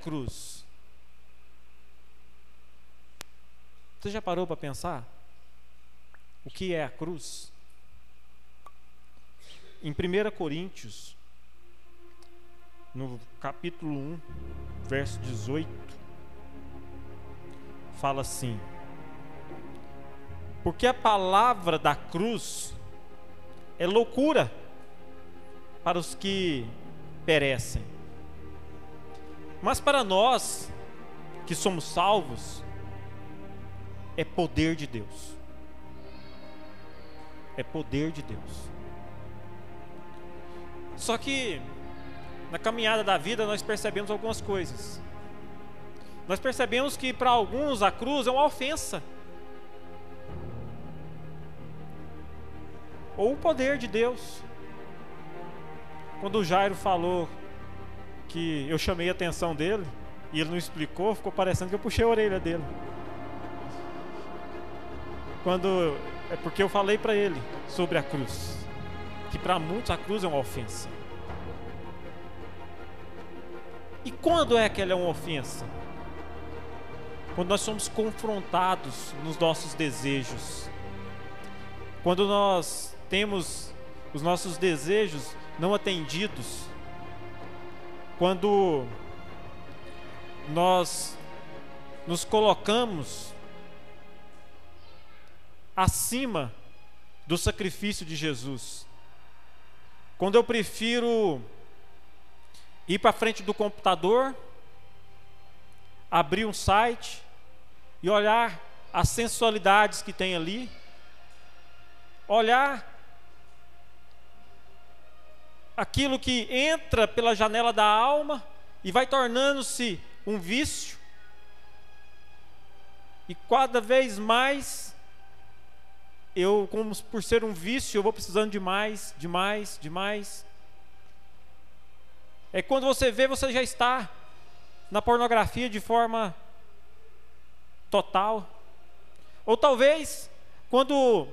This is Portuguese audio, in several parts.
cruz? Você já parou para pensar? O que é a cruz? Em 1 Coríntios, no capítulo 1, verso 18, fala assim: Porque a palavra da cruz é loucura para os que perecem, mas para nós que somos salvos, é poder de Deus. É poder de Deus. Só que na caminhada da vida nós percebemos algumas coisas. Nós percebemos que para alguns a cruz é uma ofensa. Ou o poder de Deus. Quando o Jairo falou que eu chamei a atenção dele e ele não explicou, ficou parecendo que eu puxei a orelha dele. Quando é porque eu falei para ele sobre a cruz, que para muitos a cruz é uma ofensa. E quando é que ela é uma ofensa? Quando nós somos confrontados nos nossos desejos. Quando nós temos os nossos desejos não atendidos. Quando nós nos colocamos acima do sacrifício de Jesus. Quando eu prefiro ir para frente do computador, abrir um site e olhar as sensualidades que tem ali, olhar aquilo que entra pela janela da alma e vai tornando-se um vício, e cada vez mais eu, como por ser um vício, eu vou precisando de mais, de mais, de mais. É quando você vê, você já está na pornografia de forma total. Ou talvez, quando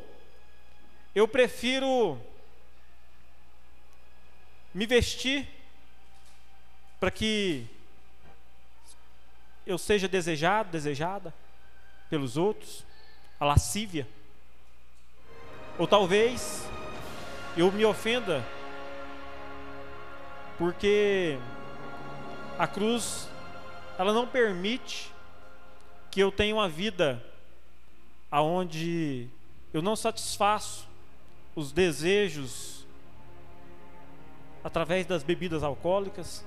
eu prefiro me vestir para que eu seja desejado, desejada pelos outros, a lascívia. Ou talvez eu me ofenda porque a cruz ela não permite que eu tenha uma vida aonde eu não satisfaço os desejos através das bebidas alcoólicas,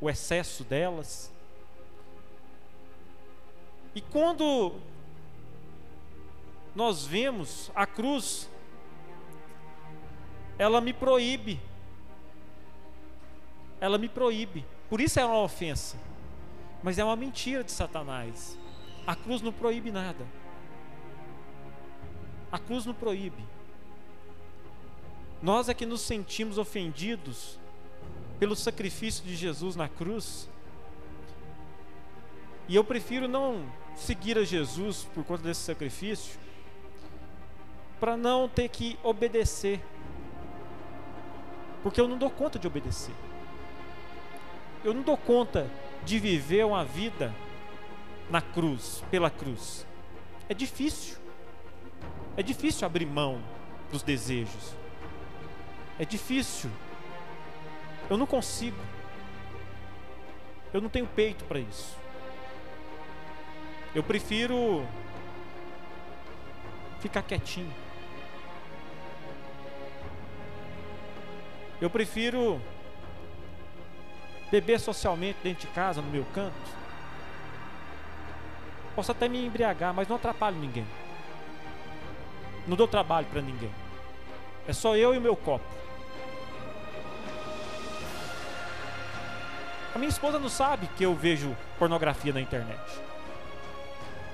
o excesso delas. E quando nós vemos a cruz, ela me proíbe ela me proíbe. Por isso é uma ofensa. Mas é uma mentira de Satanás. A cruz não proíbe nada. A cruz não proíbe. Nós é que nos sentimos ofendidos pelo sacrifício de Jesus na cruz. E eu prefiro não seguir a Jesus por conta desse sacrifício, para não ter que obedecer. Porque eu não dou conta de obedecer eu não dou conta de viver uma vida na cruz, pela cruz. É difícil. É difícil abrir mão dos desejos. É difícil. Eu não consigo. Eu não tenho peito para isso. Eu prefiro ficar quietinho. Eu prefiro beber socialmente dentro de casa, no meu canto. Posso até me embriagar, mas não atrapalho ninguém. Não dou trabalho para ninguém. É só eu e o meu copo. A minha esposa não sabe que eu vejo pornografia na internet.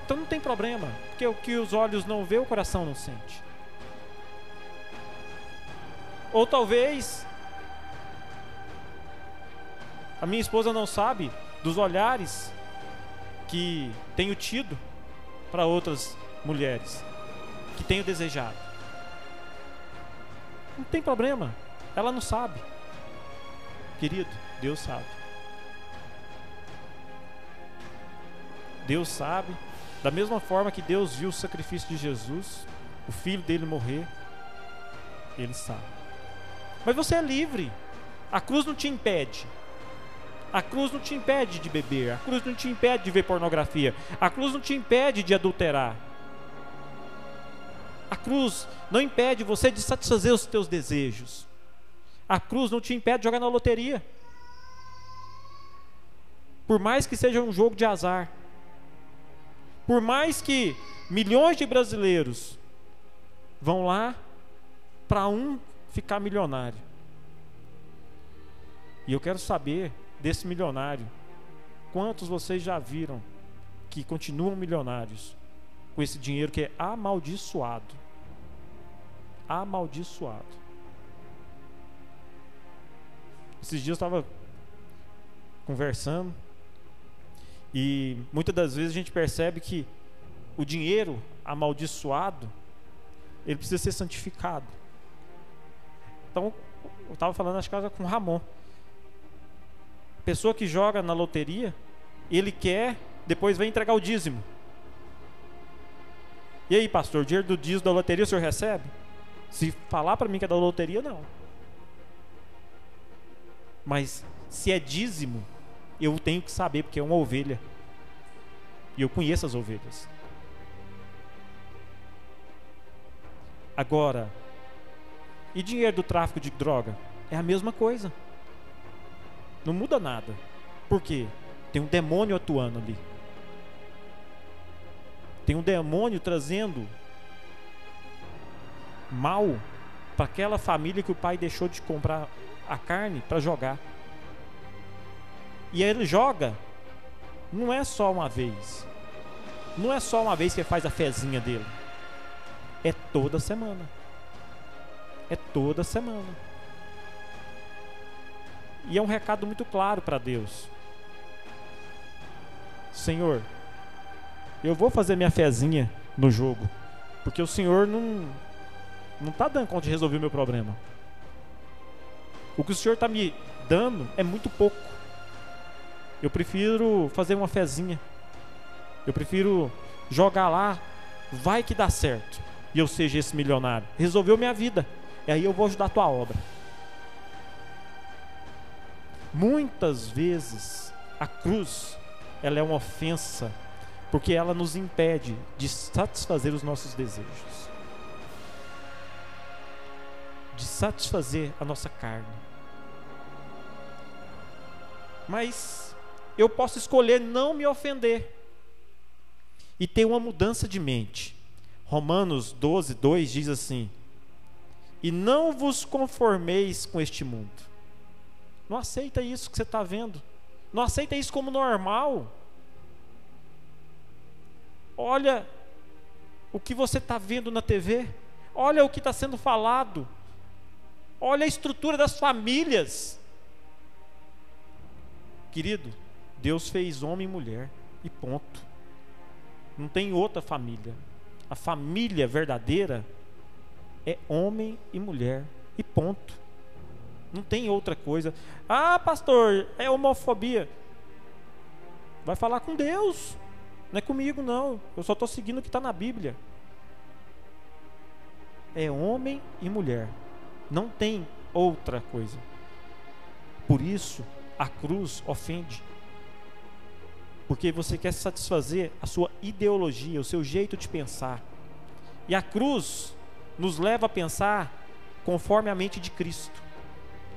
Então não tem problema, porque o que os olhos não vê, o coração não sente. Ou talvez a minha esposa não sabe dos olhares que tenho tido para outras mulheres, que tenho desejado. Não tem problema, ela não sabe. Querido, Deus sabe. Deus sabe. Da mesma forma que Deus viu o sacrifício de Jesus, o filho dele morrer, ele sabe. Mas você é livre. A cruz não te impede. A cruz não te impede de beber. A cruz não te impede de ver pornografia. A cruz não te impede de adulterar. A cruz não impede você de satisfazer os teus desejos. A cruz não te impede de jogar na loteria. Por mais que seja um jogo de azar. Por mais que milhões de brasileiros vão lá para um ficar milionário. E eu quero saber desse milionário, quantos vocês já viram que continuam milionários com esse dinheiro que é amaldiçoado? Amaldiçoado. Esses dias eu estava conversando e muitas das vezes a gente percebe que o dinheiro amaldiçoado ele precisa ser santificado. Então, eu estava falando, acho que com o Ramon. Pessoa que joga na loteria, ele quer, depois vem entregar o dízimo. E aí, pastor, o dinheiro do dízimo da loteria o senhor recebe? Se falar para mim que é da loteria, não. Mas se é dízimo, eu tenho que saber, porque é uma ovelha. E eu conheço as ovelhas. Agora, e dinheiro do tráfico de droga? É a mesma coisa. Não muda nada. Por quê? Tem um demônio atuando ali. Tem um demônio trazendo mal para aquela família que o pai deixou de comprar a carne para jogar. E aí ele joga, não é só uma vez. Não é só uma vez que ele faz a fezinha dele. É toda semana. É toda semana. E é um recado muito claro para Deus. Senhor, eu vou fazer minha fezinha no jogo, porque o Senhor não não tá dando conta de resolver o meu problema. O que o Senhor está me dando é muito pouco. Eu prefiro fazer uma fezinha. Eu prefiro jogar lá, vai que dá certo. E eu seja esse milionário. Resolveu minha vida. E aí eu vou ajudar a tua obra. Muitas vezes a cruz ela é uma ofensa porque ela nos impede de satisfazer os nossos desejos. De satisfazer a nossa carne. Mas eu posso escolher não me ofender e ter uma mudança de mente. Romanos 12, 2 diz assim: E não vos conformeis com este mundo. Não aceita isso que você está vendo. Não aceita isso como normal. Olha o que você está vendo na TV. Olha o que está sendo falado. Olha a estrutura das famílias. Querido, Deus fez homem e mulher e ponto. Não tem outra família. A família verdadeira é homem e mulher e ponto. Não tem outra coisa. Ah, pastor, é homofobia. Vai falar com Deus. Não é comigo, não. Eu só estou seguindo o que está na Bíblia. É homem e mulher. Não tem outra coisa. Por isso, a cruz ofende. Porque você quer satisfazer a sua ideologia, o seu jeito de pensar. E a cruz nos leva a pensar conforme a mente de Cristo,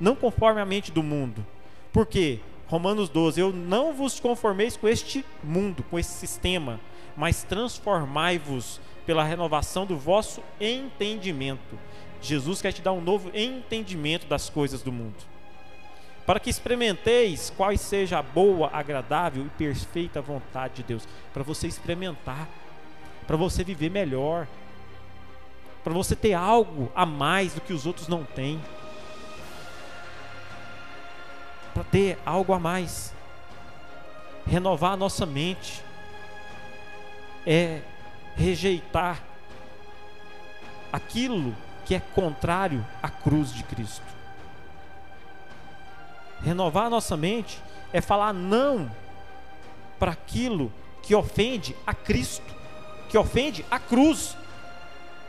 não conforme a mente do mundo. Por quê? Romanos 12: Eu não vos conformeis com este mundo, com esse sistema, mas transformai-vos pela renovação do vosso entendimento. Jesus quer te dar um novo entendimento das coisas do mundo para que experimenteis qual seja a boa, agradável e perfeita vontade de Deus. Para você experimentar, para você viver melhor, para você ter algo a mais do que os outros não têm. Para ter algo a mais. Renovar a nossa mente é rejeitar aquilo que é contrário à cruz de Cristo. Renovar a nossa mente é falar não para aquilo que ofende a Cristo, que ofende a cruz.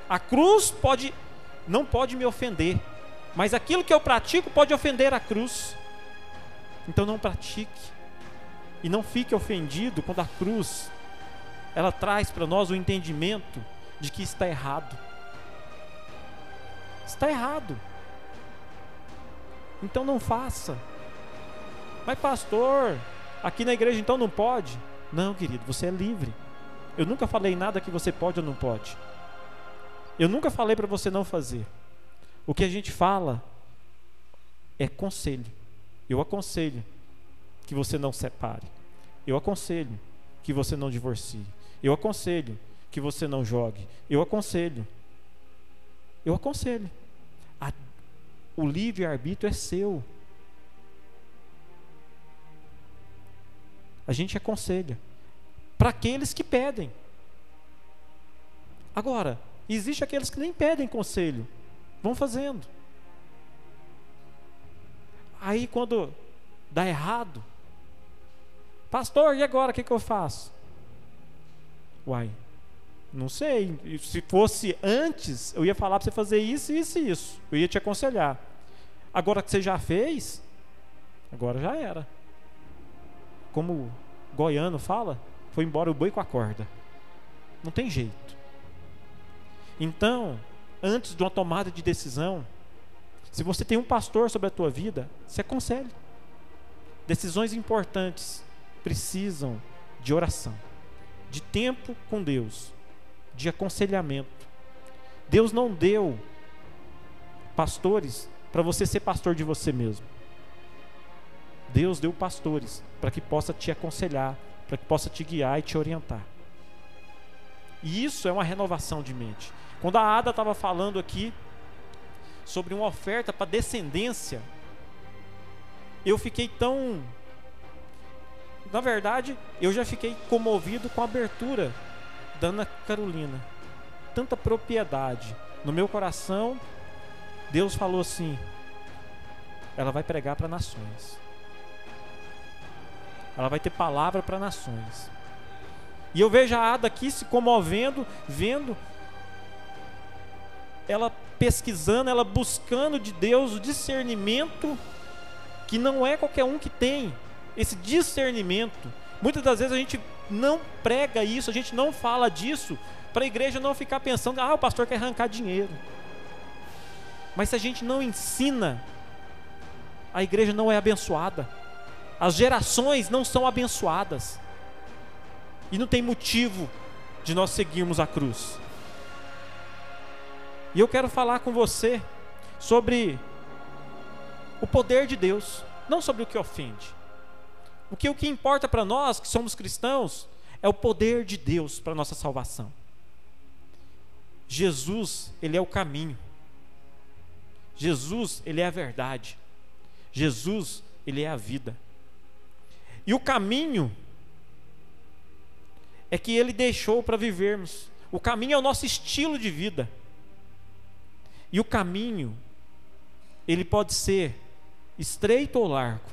A cruz pode não pode me ofender, mas aquilo que eu pratico pode ofender a cruz. Então não pratique e não fique ofendido quando a cruz ela traz para nós o entendimento de que está errado. Está errado. Então não faça. Mas pastor, aqui na igreja então não pode? Não, querido, você é livre. Eu nunca falei nada que você pode ou não pode. Eu nunca falei para você não fazer. O que a gente fala é conselho. Eu aconselho que você não separe. Eu aconselho que você não divorcie. Eu aconselho que você não jogue. Eu aconselho. Eu aconselho. A, o livre-arbítrio é seu. A gente aconselha. Para aqueles que pedem. Agora, existe aqueles que nem pedem conselho. Vão fazendo. Aí quando dá errado, pastor, e agora o que, que eu faço? Uai, não sei. Se fosse antes, eu ia falar para você fazer isso, isso e isso. Eu ia te aconselhar. Agora que você já fez, agora já era. Como goiano fala, foi embora o boi com a corda. Não tem jeito. Então, antes de uma tomada de decisão, se você tem um pastor sobre a tua vida, se aconselhe. Decisões importantes precisam de oração de tempo com Deus, de aconselhamento. Deus não deu pastores para você ser pastor de você mesmo. Deus deu pastores para que possa te aconselhar, para que possa te guiar e te orientar. E isso é uma renovação de mente. Quando a Ada estava falando aqui sobre uma oferta para descendência, eu fiquei tão na verdade, eu já fiquei comovido com a abertura da Ana Carolina. Tanta propriedade. No meu coração, Deus falou assim: ela vai pregar para nações. Ela vai ter palavra para nações. E eu vejo a Ada aqui se comovendo, vendo ela pesquisando, ela buscando de Deus o discernimento que não é qualquer um que tem esse discernimento. Muitas das vezes a gente não prega isso, a gente não fala disso, para a igreja não ficar pensando, ah, o pastor quer arrancar dinheiro. Mas se a gente não ensina, a igreja não é abençoada. As gerações não são abençoadas. E não tem motivo de nós seguirmos a cruz. E eu quero falar com você sobre o poder de Deus, não sobre o que ofende. O que, o que importa para nós que somos cristãos é o poder de Deus para nossa salvação. Jesus, Ele é o caminho. Jesus, Ele é a verdade. Jesus, Ele é a vida. E o caminho é que Ele deixou para vivermos. O caminho é o nosso estilo de vida. E o caminho, ele pode ser estreito ou largo.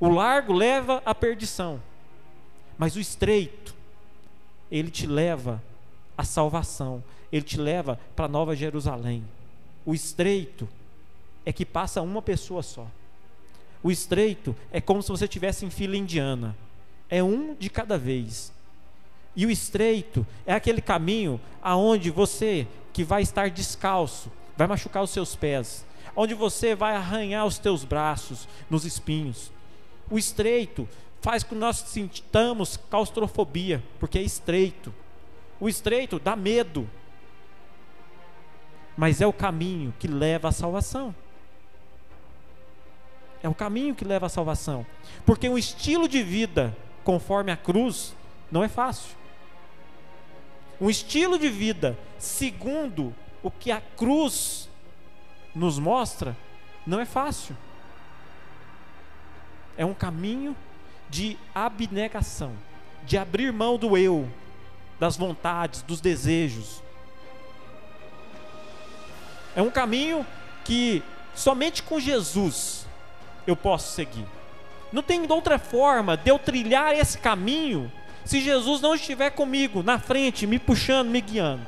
O largo leva à perdição, mas o estreito, ele te leva à salvação, ele te leva para Nova Jerusalém. O estreito é que passa uma pessoa só. O estreito é como se você estivesse em fila indiana. É um de cada vez. E o estreito é aquele caminho aonde você que vai estar descalço, vai machucar os seus pés, onde você vai arranhar os teus braços nos espinhos, o estreito faz com que nós sintamos claustrofobia, porque é estreito. O estreito dá medo, mas é o caminho que leva à salvação. É o caminho que leva à salvação, porque um estilo de vida conforme a cruz não é fácil. Um estilo de vida segundo o que a cruz nos mostra não é fácil é um caminho de abnegação, de abrir mão do eu, das vontades, dos desejos. É um caminho que somente com Jesus eu posso seguir. Não tem outra forma de eu trilhar esse caminho se Jesus não estiver comigo, na frente, me puxando, me guiando.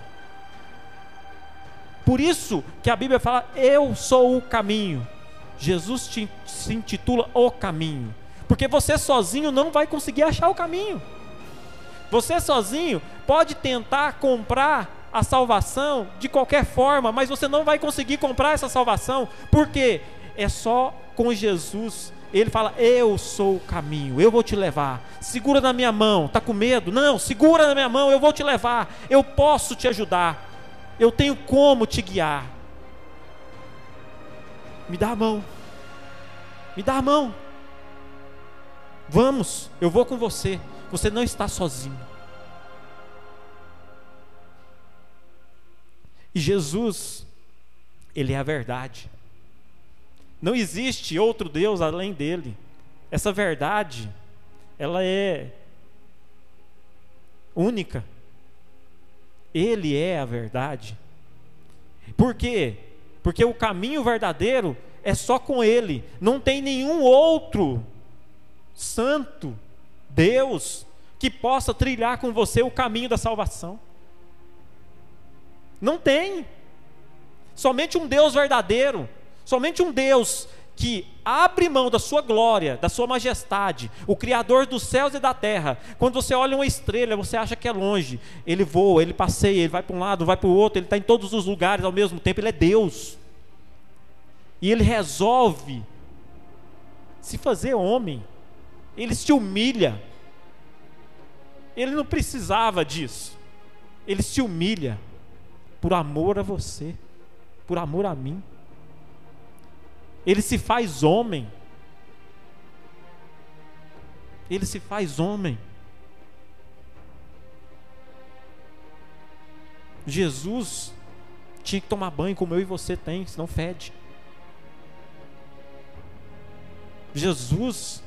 Por isso que a Bíblia fala: Eu sou o caminho. Jesus te, se intitula o caminho. Porque você sozinho não vai conseguir achar o caminho. Você sozinho pode tentar comprar a salvação de qualquer forma, mas você não vai conseguir comprar essa salvação, porque é só com Jesus. Ele fala: Eu sou o caminho, eu vou te levar. Segura na minha mão, está com medo? Não, segura na minha mão, eu vou te levar. Eu posso te ajudar. Eu tenho como te guiar. Me dá a mão. Me dá a mão. Vamos, eu vou com você. Você não está sozinho. E Jesus, Ele é a verdade. Não existe outro Deus além dele. Essa verdade, ela é única. Ele é a verdade. Por quê? Porque o caminho verdadeiro é só com Ele. Não tem nenhum outro santo, Deus, que possa trilhar com você o caminho da salvação. Não tem. Somente um Deus verdadeiro, somente um Deus que abre mão da sua glória, da sua majestade, o Criador dos céus e da terra. Quando você olha uma estrela, você acha que é longe. Ele voa, ele passeia, ele vai para um lado, vai para o outro, ele está em todos os lugares ao mesmo tempo. Ele é Deus. E ele resolve se fazer homem. Ele se humilha. Ele não precisava disso. Ele se humilha por amor a você, por amor a mim ele se faz homem. Ele se faz homem. Jesus tinha que tomar banho como eu e você tem, senão fede. Jesus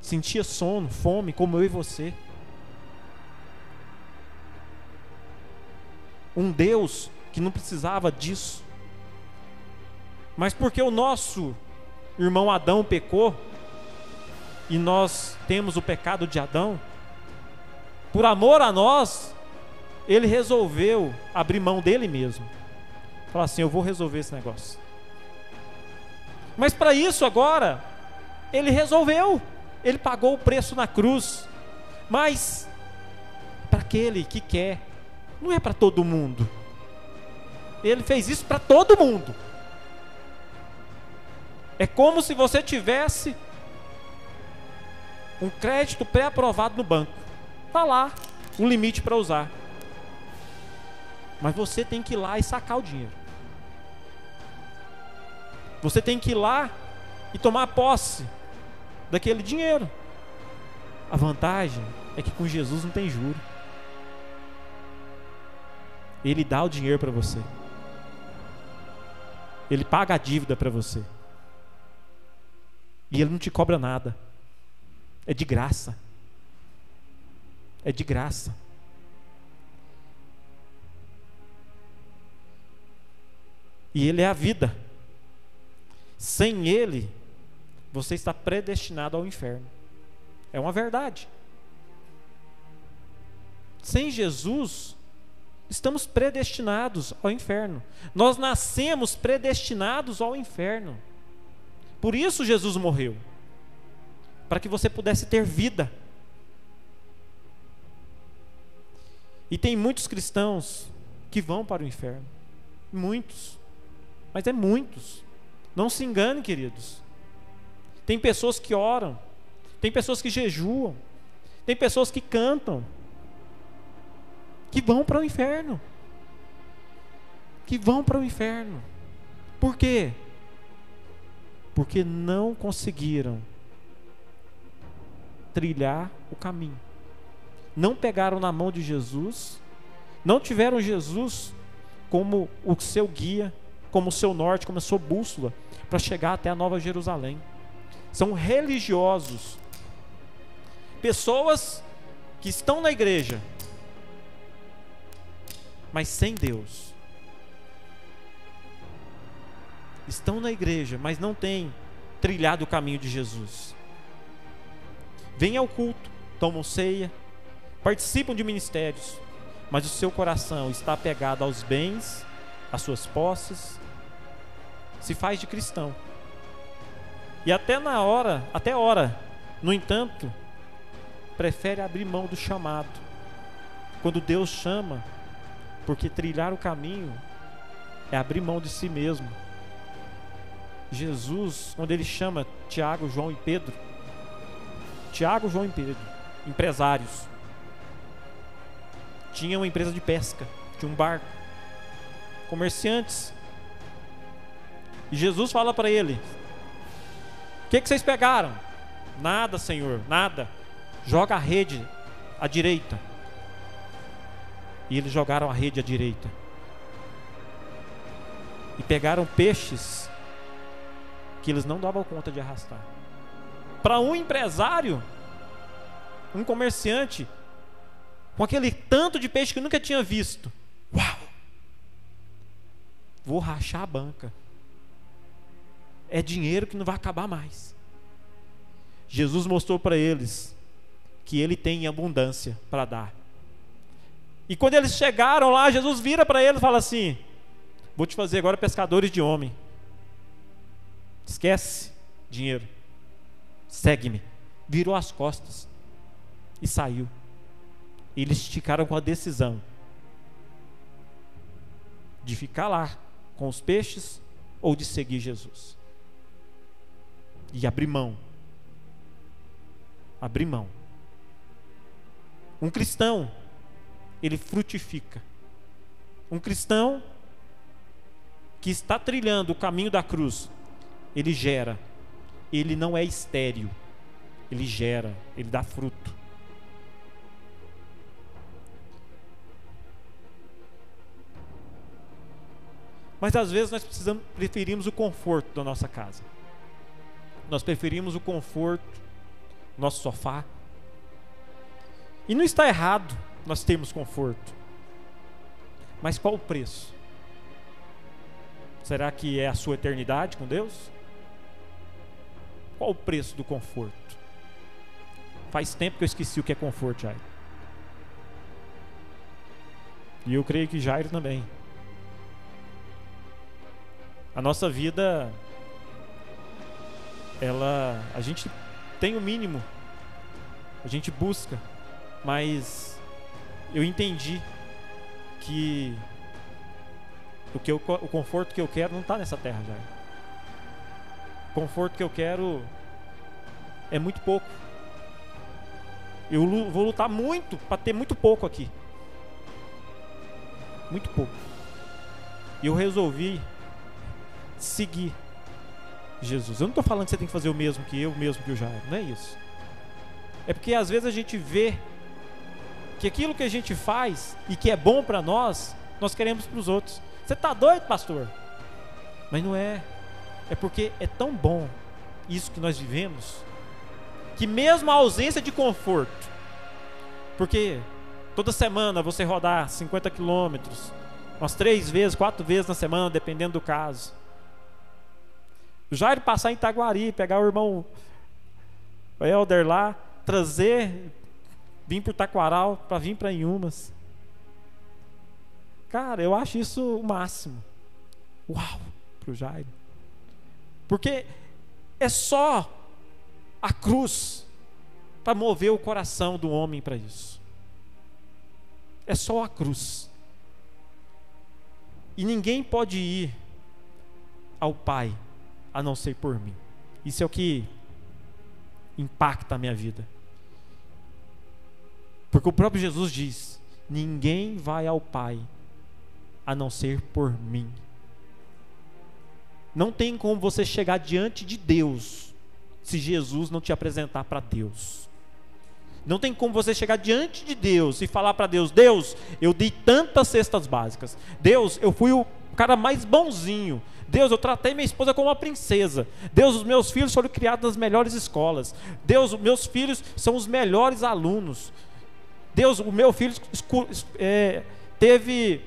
sentia sono, fome, como eu e você. Um Deus que não precisava disso. Mas porque o nosso irmão Adão pecou, e nós temos o pecado de Adão, por amor a nós, ele resolveu abrir mão dele mesmo. Falar assim: eu vou resolver esse negócio. Mas para isso agora, ele resolveu, ele pagou o preço na cruz. Mas para aquele que quer, não é para todo mundo. Ele fez isso para todo mundo. É como se você tivesse um crédito pré-aprovado no banco. Está lá, um limite para usar. Mas você tem que ir lá e sacar o dinheiro. Você tem que ir lá e tomar posse daquele dinheiro. A vantagem é que com Jesus não tem juro. Ele dá o dinheiro para você. Ele paga a dívida para você. E ele não te cobra nada. É de graça. É de graça. E ele é a vida. Sem ele, você está predestinado ao inferno. É uma verdade. Sem Jesus, estamos predestinados ao inferno. Nós nascemos predestinados ao inferno. Por isso Jesus morreu para que você pudesse ter vida. E tem muitos cristãos que vão para o inferno. Muitos. Mas é muitos. Não se engane, queridos. Tem pessoas que oram, tem pessoas que jejuam, tem pessoas que cantam, que vão para o inferno. Que vão para o inferno. Por quê? Porque não conseguiram trilhar o caminho. Não pegaram na mão de Jesus, não tiveram Jesus como o seu guia, como o seu norte, como a sua bússola para chegar até a Nova Jerusalém. São religiosos, pessoas que estão na igreja, mas sem Deus. Estão na igreja, mas não têm trilhado o caminho de Jesus. Vêm ao culto, tomam ceia, participam de ministérios, mas o seu coração está apegado aos bens, às suas posses, se faz de cristão. E até na hora, até hora, no entanto, prefere abrir mão do chamado. Quando Deus chama, porque trilhar o caminho é abrir mão de si mesmo. Jesus, quando ele chama Tiago, João e Pedro, Tiago, João e Pedro, empresários, tinham uma empresa de pesca, de um barco, comerciantes. E Jesus fala para ele: O que, que vocês pegaram? Nada, Senhor, nada. Joga a rede à direita. E eles jogaram a rede à direita. E pegaram peixes que eles não davam conta de arrastar. Para um empresário, um comerciante, com aquele tanto de peixe que nunca tinha visto. Uau! Vou rachar a banca. É dinheiro que não vai acabar mais. Jesus mostrou para eles que ele tem abundância para dar. E quando eles chegaram lá, Jesus vira para eles e fala assim: Vou te fazer agora pescadores de homem. Esquece dinheiro. Segue-me. Virou as costas e saiu. Eles ficaram com a decisão de ficar lá com os peixes ou de seguir Jesus. E abrir mão. Abrir mão. Um cristão, ele frutifica. Um cristão que está trilhando o caminho da cruz, ele gera. Ele não é estéril. Ele gera, ele dá fruto. Mas às vezes nós precisamos, preferimos o conforto da nossa casa. Nós preferimos o conforto, nosso sofá. E não está errado nós termos conforto. Mas qual o preço? Será que é a sua eternidade com Deus? Qual o preço do conforto? Faz tempo que eu esqueci o que é conforto, Jairo. E eu creio que Jairo também. A nossa vida, ela, a gente tem o mínimo, a gente busca, mas eu entendi que o, que eu, o conforto que eu quero não está nessa terra já. Conforto que eu quero é muito pouco. Eu vou lutar muito para ter muito pouco aqui. Muito pouco. E eu resolvi seguir Jesus. Eu não estou falando que você tem que fazer o mesmo que eu, o mesmo que o Jairo. Não é isso. É porque às vezes a gente vê que aquilo que a gente faz e que é bom para nós, nós queremos para os outros. Você está doido, pastor? Mas não é. É porque é tão bom isso que nós vivemos, que mesmo a ausência de conforto, porque toda semana você rodar 50 quilômetros, umas três vezes, quatro vezes na semana, dependendo do caso. O Jair passar em Itaguari, pegar o irmão o Helder lá, trazer, vir por Taquaral para vir para Inhumas. Cara, eu acho isso o máximo. Uau, para o Jairo. Porque é só a cruz para mover o coração do homem para isso. É só a cruz. E ninguém pode ir ao Pai a não ser por mim. Isso é o que impacta a minha vida. Porque o próprio Jesus diz: ninguém vai ao Pai a não ser por mim. Não tem como você chegar diante de Deus se Jesus não te apresentar para Deus. Não tem como você chegar diante de Deus e falar para Deus: Deus, eu dei tantas cestas básicas. Deus, eu fui o cara mais bonzinho. Deus, eu tratei minha esposa como uma princesa. Deus, os meus filhos foram criados nas melhores escolas. Deus, os meus filhos são os melhores alunos. Deus, o meu filho é, teve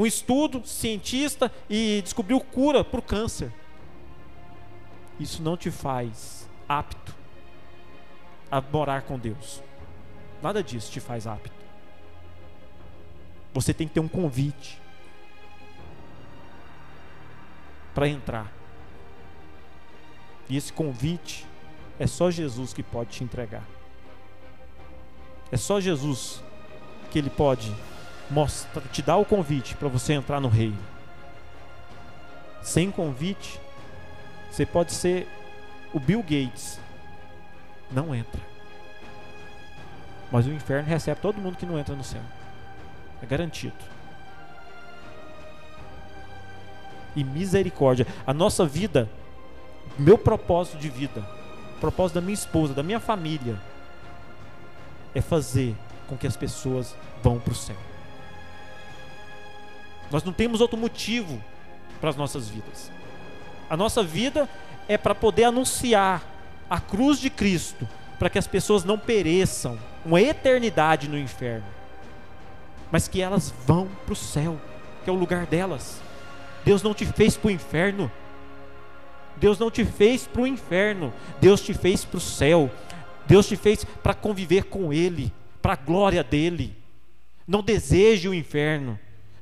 um estudo cientista e descobriu cura para o câncer. isso não te faz apto a morar com Deus. Nada disso te faz apto. Você tem que ter um convite para entrar. E esse convite é só Jesus que pode te entregar. É só Jesus que ele pode mostrar, te dar o convite para você entrar no reino. Sem convite, você pode ser o Bill Gates. Não entra. Mas o inferno recebe todo mundo que não entra no céu. É garantido. E misericórdia. A nossa vida, meu propósito de vida, o propósito da minha esposa, da minha família, é fazer com que as pessoas vão para o céu. Nós não temos outro motivo para as nossas vidas. A nossa vida é para poder anunciar a cruz de Cristo, para que as pessoas não pereçam uma eternidade no inferno, mas que elas vão para o céu, que é o lugar delas. Deus não te fez para o inferno. Deus não te fez para o inferno. Deus te fez para o céu. Deus te fez para conviver com Ele, para a glória dEle. Não deseje o inferno,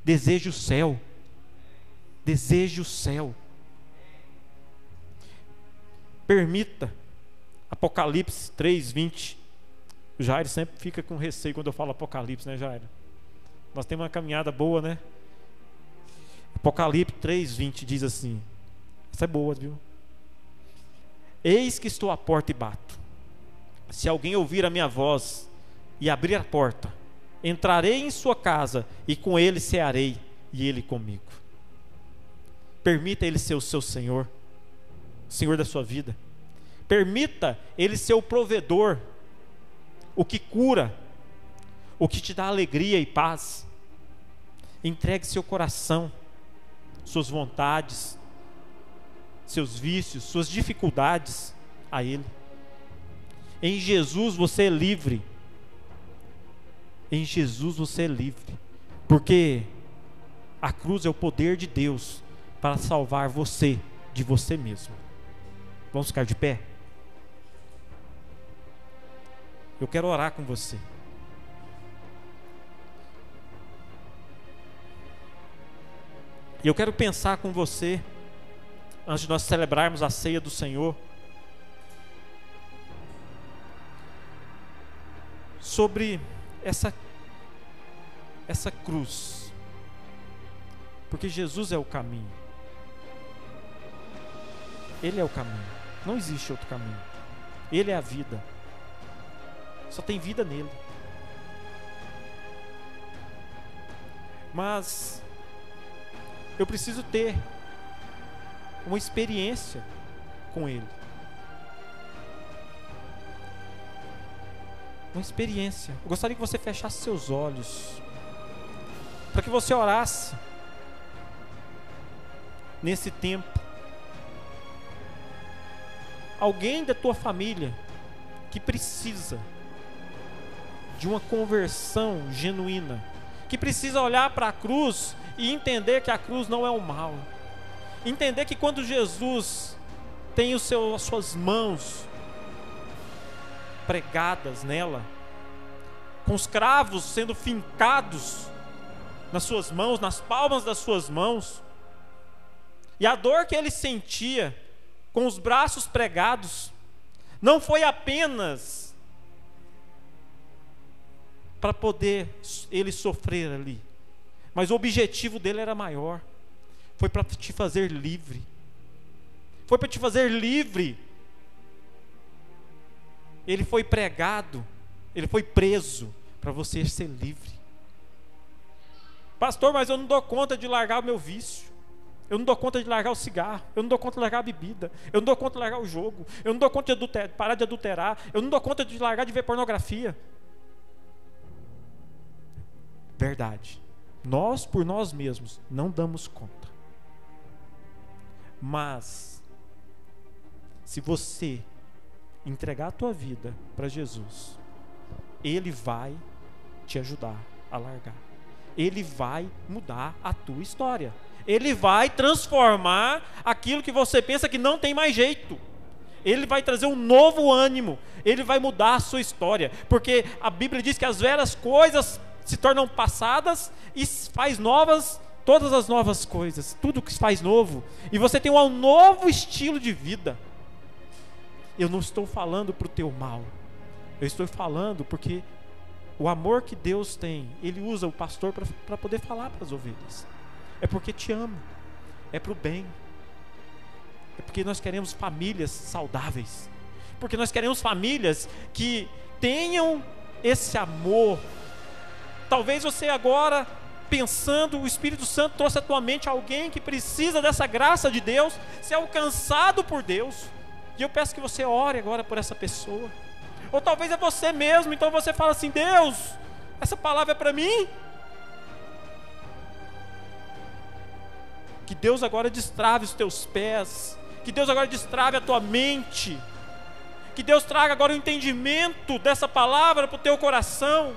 deseje o céu. Deseje o céu. Permita. Apocalipse 3, 20. O Jair sempre fica com receio quando eu falo Apocalipse, né, Jair? Nós temos uma caminhada boa, né? Apocalipse 3, 20 diz assim: Essa é boa, viu? Eis que estou à porta e bato. Se alguém ouvir a minha voz e abrir a porta, entrarei em sua casa e com ele cearei e ele comigo. Permita ele ser o seu Senhor, Senhor da sua vida. Permita ele ser o provedor, o que cura, o que te dá alegria e paz. Entregue seu coração, suas vontades, seus vícios, suas dificuldades a Ele. Em Jesus você é livre. Em Jesus você é livre. Porque a cruz é o poder de Deus para salvar você de você mesmo. Vamos ficar de pé? Eu quero orar com você. E eu quero pensar com você, antes de nós celebrarmos a ceia do Senhor, sobre essa essa cruz. Porque Jesus é o caminho. Ele é o caminho. Não existe outro caminho. Ele é a vida. Só tem vida nele. Mas eu preciso ter uma experiência com Ele. Uma experiência. Eu gostaria que você fechasse seus olhos, para que você orasse nesse tempo. Alguém da tua família que precisa de uma conversão genuína, que precisa olhar para a cruz e entender que a cruz não é o mal. Entender que quando Jesus tem o seu, as suas mãos pregadas nela, com os cravos sendo fincados nas suas mãos, nas palmas das suas mãos, e a dor que ele sentia com os braços pregados, não foi apenas para poder ele sofrer ali, mas o objetivo dele era maior, foi para te fazer livre, foi para te fazer livre ele foi pregado, ele foi preso para você ser livre. Pastor, mas eu não dou conta de largar o meu vício. Eu não dou conta de largar o cigarro. Eu não dou conta de largar a bebida. Eu não dou conta de largar o jogo. Eu não dou conta de parar de adulterar. Eu não dou conta de largar de ver pornografia. Verdade. Nós, por nós mesmos, não damos conta. Mas, se você entregar a tua vida para Jesus, Ele vai te ajudar a largar. Ele vai mudar a tua história. Ele vai transformar aquilo que você pensa que não tem mais jeito. Ele vai trazer um novo ânimo. Ele vai mudar a sua história. Porque a Bíblia diz que as velhas coisas se tornam passadas e faz novas todas as novas coisas, tudo que se faz novo. E você tem um novo estilo de vida. Eu não estou falando para o teu mal. Eu estou falando porque o amor que Deus tem, Ele usa o pastor para poder falar para as ovelhas. É porque te ama. É para o bem. É porque nós queremos famílias saudáveis. Porque nós queremos famílias que tenham esse amor. Talvez você agora, pensando, o Espírito Santo trouxe à tua mente alguém que precisa dessa graça de Deus, ser alcançado por Deus. E eu peço que você ore agora por essa pessoa. Ou talvez é você mesmo, então você fala assim: Deus, essa palavra é para mim. Que Deus agora destrave os teus pés, que Deus agora destrave a tua mente, que Deus traga agora o entendimento dessa palavra para o teu coração,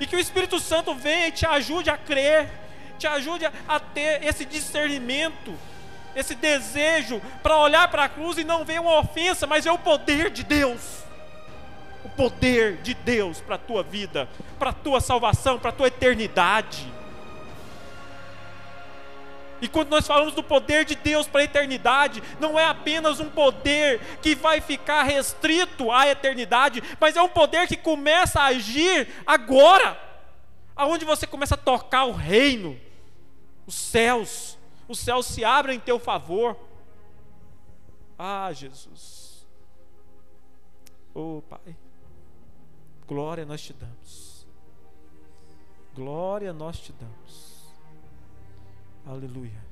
e que o Espírito Santo venha e te ajude a crer, te ajude a ter esse discernimento, esse desejo para olhar para a cruz e não ver uma ofensa, mas ver o poder de Deus o poder de Deus para a tua vida, para a tua salvação, para a tua eternidade. E quando nós falamos do poder de Deus para a eternidade, não é apenas um poder que vai ficar restrito à eternidade, mas é um poder que começa a agir agora, aonde você começa a tocar o reino, os céus, os céus se abrem em teu favor. Ah, Jesus. Oh, Pai. Glória nós te damos. Glória nós te damos. Aleluia.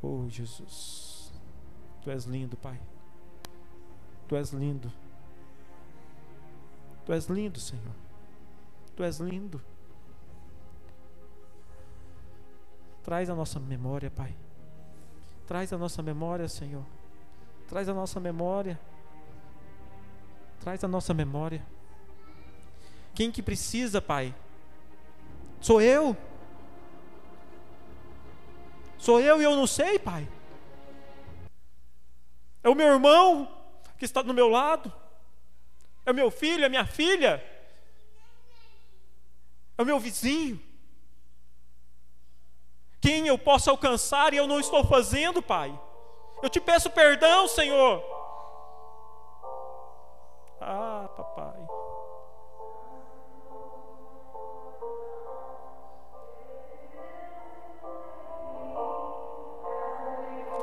Oh Jesus, Tu és lindo, Pai. Tu és lindo. Tu és lindo, Senhor. Tu és lindo. Traz a nossa memória, Pai. Traz a nossa memória, Senhor. Traz a nossa memória. Traz a nossa memória. Quem que precisa, Pai? Sou eu. Sou eu e eu não sei, Pai. É o meu irmão que está do meu lado. É o meu filho, é minha filha. É o meu vizinho. Quem eu posso alcançar e eu não estou fazendo, Pai. Eu te peço perdão, Senhor. Ah, papai.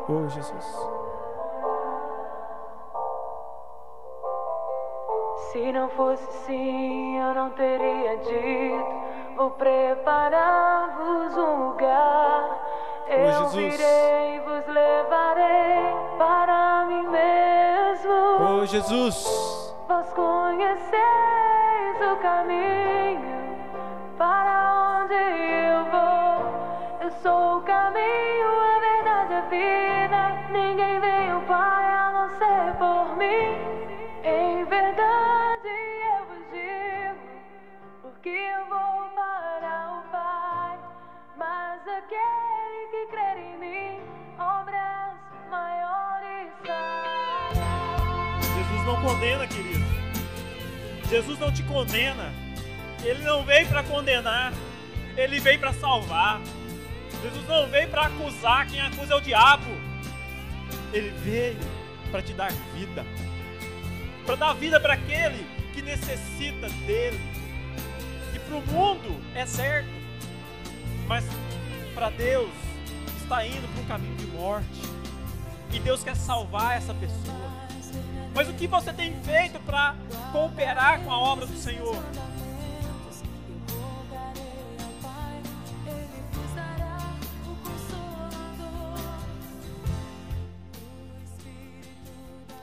Oh, Jesus. Se não fosse assim, eu não teria dito: Vou preparar-vos um lugar. Oh, eu Jesus. virei vos levarei para mim mesmo. Oh, Jesus. Vós conheceis o caminho não condena, querido. Jesus não te condena. Ele não veio para condenar. Ele veio para salvar. Jesus não veio para acusar. Quem acusa é o diabo. Ele veio para te dar vida. Para dar vida para aquele que necessita dele. Que para o mundo é certo. Mas para Deus está indo para um caminho de morte. E Deus quer salvar essa pessoa. Mas o que você tem feito para cooperar com a obra do Senhor?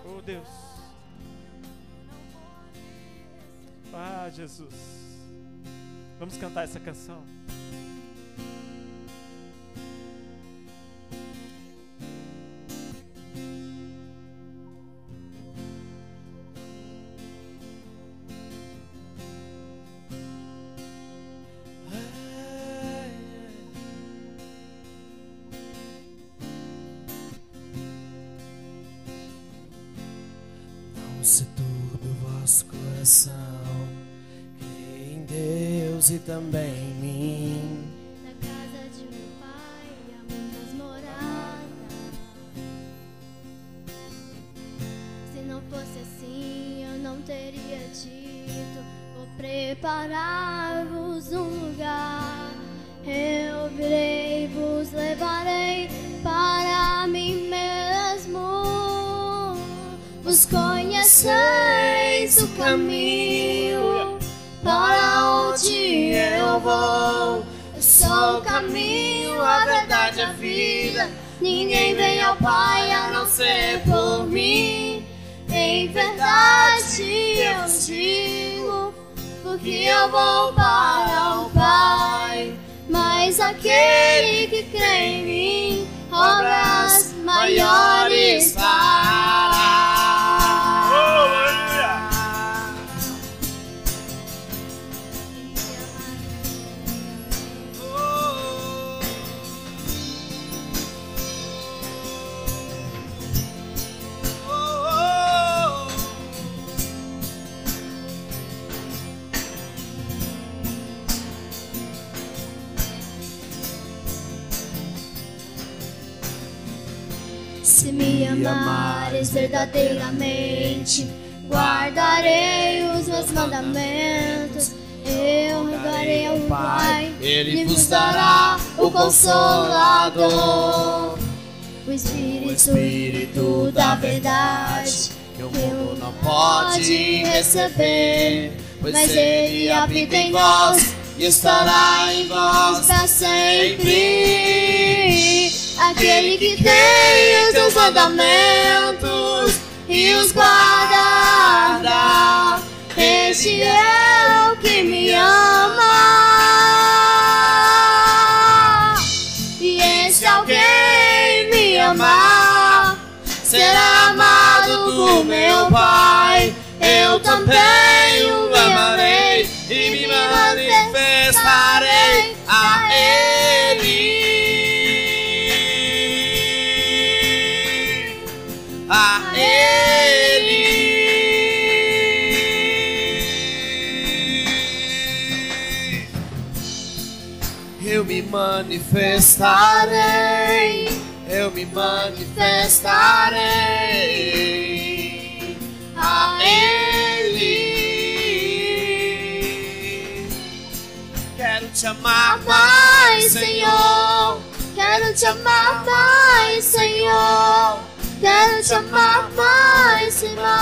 Oh Deus. Ah, Jesus. Vamos cantar essa canção. Ouça todo o vosso coração, crê em Deus e também em mim. Caminho para onde eu vou. Eu sou o caminho, a verdade a vida. Ninguém vem ao Pai a não ser por mim. Em verdade eu digo, porque eu vou para o Pai. Mas aquele que crê em mim, obras maiores verdadeiramente, guardarei os meus mandamentos. Eu rogarei ao Pai, Ele vos dará o Consolador, o o Espírito, Espírito da verdade, que o mundo não pode receber, pois Ele habita em vós e estará em vós para sempre. Aquele que tem os seus mandamentos e os guarda, este é o que me ama. E esse alguém me amar será amado do meu Pai. Eu também o amarei e me manifestarei a Ele. Manifestarei, eu me manifestarei a Ele. Quero te amar mais, Senhor. Quero te amar mais, Senhor. Quero te amar mais e mais.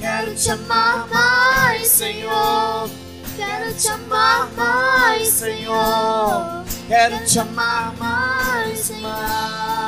Quero te amar mais, Senhor. Quero te amar mais, Senhor. Quero te amar mais, mais.